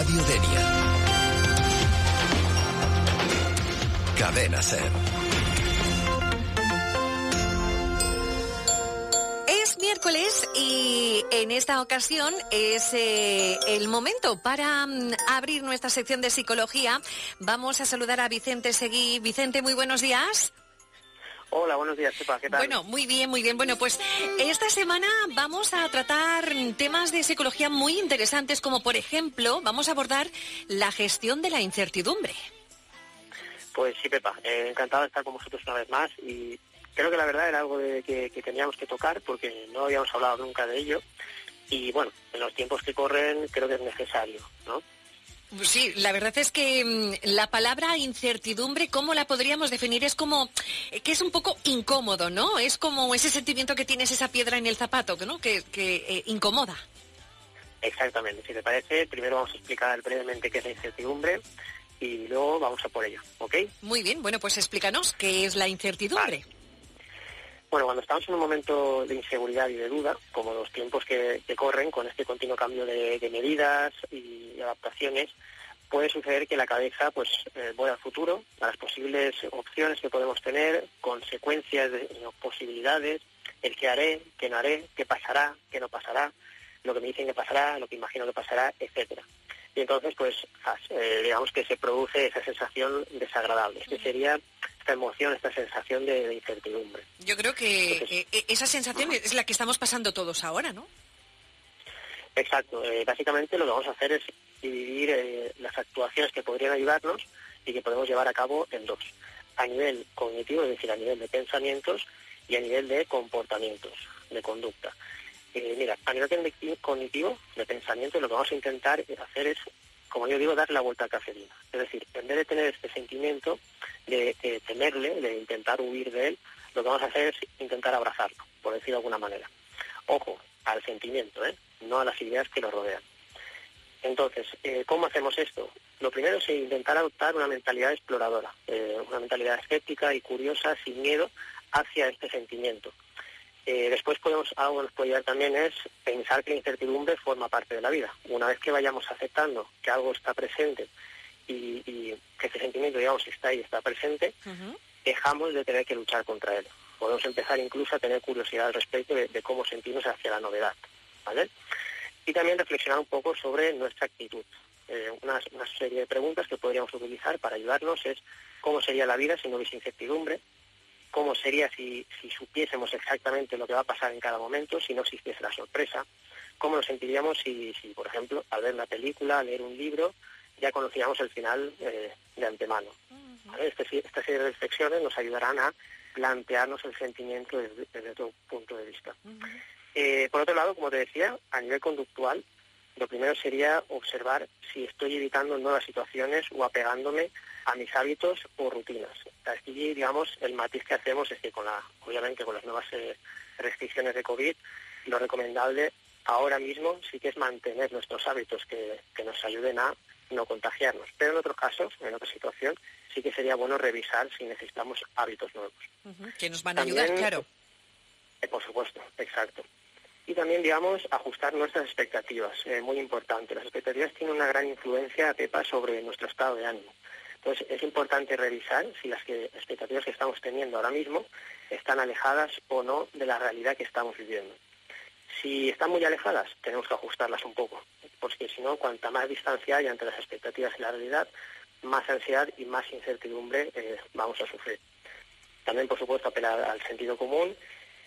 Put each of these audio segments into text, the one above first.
Radio Denia. Cadena Ser. Es miércoles y en esta ocasión es eh, el momento para mm, abrir nuestra sección de psicología. Vamos a saludar a Vicente Seguí. Vicente, muy buenos días. Hola, buenos días, Pepa. ¿Qué tal? Bueno, muy bien, muy bien. Bueno, pues esta semana vamos a tratar temas de psicología muy interesantes, como por ejemplo, vamos a abordar la gestión de la incertidumbre. Pues sí, Pepa, eh, encantado de estar con vosotros una vez más y creo que la verdad era algo de que, que teníamos que tocar porque no habíamos hablado nunca de ello y bueno, en los tiempos que corren creo que es necesario, ¿no? Sí, la verdad es que mm, la palabra incertidumbre, ¿cómo la podríamos definir? Es como eh, que es un poco incómodo, ¿no? Es como ese sentimiento que tienes esa piedra en el zapato, ¿no? Que, que eh, incomoda. Exactamente, si te parece, primero vamos a explicar brevemente qué es la incertidumbre y luego vamos a por ello, ¿ok? Muy bien, bueno, pues explícanos qué es la incertidumbre. Bueno, cuando estamos en un momento de inseguridad y de duda, como los tiempos que, que corren con este continuo cambio de, medidas y adaptaciones, puede suceder que la cabeza pues eh, vuelva al futuro, a las posibles opciones que podemos tener, consecuencias, de, posibilidades, el qué haré, qué no haré, qué pasará, qué no pasará, lo que me dicen que pasará, lo que imagino que pasará, etcétera. Y entonces, pues, eh, digamos que se produce esa sensación desagradable, que sería esta emoción, esta sensación de, de incertidumbre. Yo creo que eh, eh, esa sensación es la que estamos pasando todos ahora, ¿no? Exacto. eh, básicamente lo que vamos a hacer es dividir eh, las actuaciones que podrían ayudarnos y que podemos llevar a cabo en dos. A nivel cognitivo, es decir, a nivel de pensamientos y a nivel de comportamientos, de conducta. Mira, a nivel cogniti- cognitivo, de pensamiento, lo que vamos a intentar hacer es, como yo digo, dar la vuelta al cafelina. Es decir, en vez de tener este sentimiento de, de temerle, de intentar huir de él, lo que vamos a hacer es intentar abrazarlo, por decirlo de alguna manera. Ojo, al sentimiento, ¿eh? no a las ideas que lo rodean. Entonces, eh, ¿cómo hacemos esto? Lo primero es intentar adoptar una mentalidad exploradora, eh, una mentalidad escéptica y curiosa, sin miedo, hacia este sentimiento. Eh, después podemos, algo que nos puede ayudar también es pensar que la incertidumbre forma parte de la vida. Una vez que vayamos aceptando que algo está presente y, y que ese sentimiento, digamos, está ahí, está presente, dejamos de tener que luchar contra él. Podemos empezar incluso a tener curiosidad al respecto de, de cómo sentirnos hacia la novedad. ¿vale? Y también reflexionar un poco sobre nuestra actitud. Eh, una, una serie de preguntas que podríamos utilizar para ayudarnos es cómo sería la vida si no hubiese incertidumbre, cómo sería si, si supiésemos exactamente lo que va a pasar en cada momento, si no existiese la sorpresa, cómo nos sentiríamos si, si por ejemplo, al ver una película, leer un libro, ya conociéramos el final eh, de antemano. ¿vale? Este- esta serie de reflexiones nos ayudarán a plantearnos el sentimiento desde, desde otro punto de vista. Eh, por otro lado, como te decía, a nivel conductual, lo primero sería observar si estoy evitando nuevas situaciones o apegándome a mis hábitos o rutinas. Aquí, digamos, el matiz que hacemos es que, con la, obviamente, con las nuevas eh, restricciones de COVID, lo recomendable ahora mismo sí que es mantener nuestros hábitos que, que nos ayuden a no contagiarnos. Pero en otros casos, en otra situación, sí que sería bueno revisar si necesitamos hábitos nuevos. Que nos van a ayudar, claro. Eh, por supuesto, exacto. Y también, digamos, ajustar nuestras expectativas, eh, muy importante. Las expectativas tienen una gran influencia, Pepa, sobre nuestro estado de ánimo. Entonces, es importante revisar si las expectativas que estamos teniendo ahora mismo están alejadas o no de la realidad que estamos viviendo. Si están muy alejadas, tenemos que ajustarlas un poco, porque si no, cuanta más distancia hay entre las expectativas y la realidad, más ansiedad y más incertidumbre eh, vamos a sufrir. También, por supuesto, apelar al sentido común.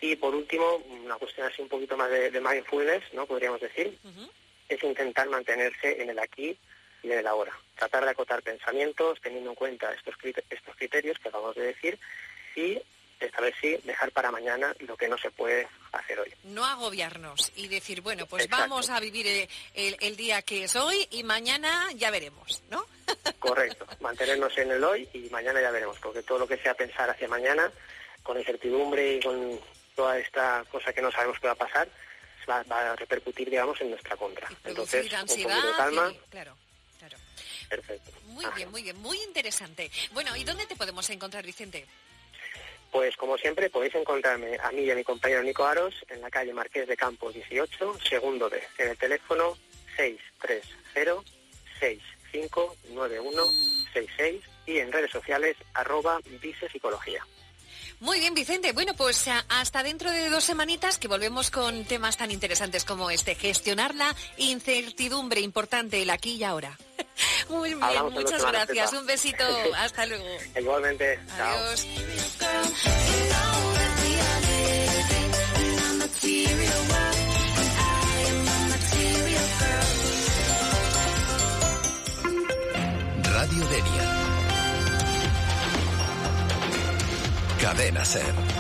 Y, por último, una cuestión así un poquito más de, de mindfulness, ¿no? Podríamos decir, es intentar mantenerse en el aquí y en el ahora. Tratar de acotar pensamientos teniendo en cuenta estos, estos criterios que acabamos de decir y esta vez sí dejar para mañana lo que no se puede hacer hoy. No agobiarnos y decir, bueno, pues Exacto. vamos a vivir eh, el, el día que es hoy y mañana ya veremos, ¿no? Correcto, mantenernos en el hoy y mañana ya veremos, porque todo lo que sea pensar hacia mañana, con incertidumbre y con toda esta cosa que no sabemos qué va a pasar, va, va a repercutir, digamos, en nuestra contra. Entonces, un ansiedad. de calma, y- claro, claro. perfecto. Muy Ajá. bien, muy bien, muy interesante. Bueno, ¿y dónde te podemos encontrar, Vicente? Pues como siempre podéis encontrarme a mí y a mi compañero Nico Aros en la calle Marqués de Campos 18, segundo D, en el teléfono 6519166 y en redes sociales arroba Psicología. Muy bien, Vicente. Bueno, pues hasta dentro de dos semanitas que volvemos con temas tan interesantes como este, gestionar la incertidumbre importante, el aquí y ahora. Muy bien, muchas gracias. Un besito. Hasta luego. Igualmente. Adiós. Radio Denia. Cadena Ser.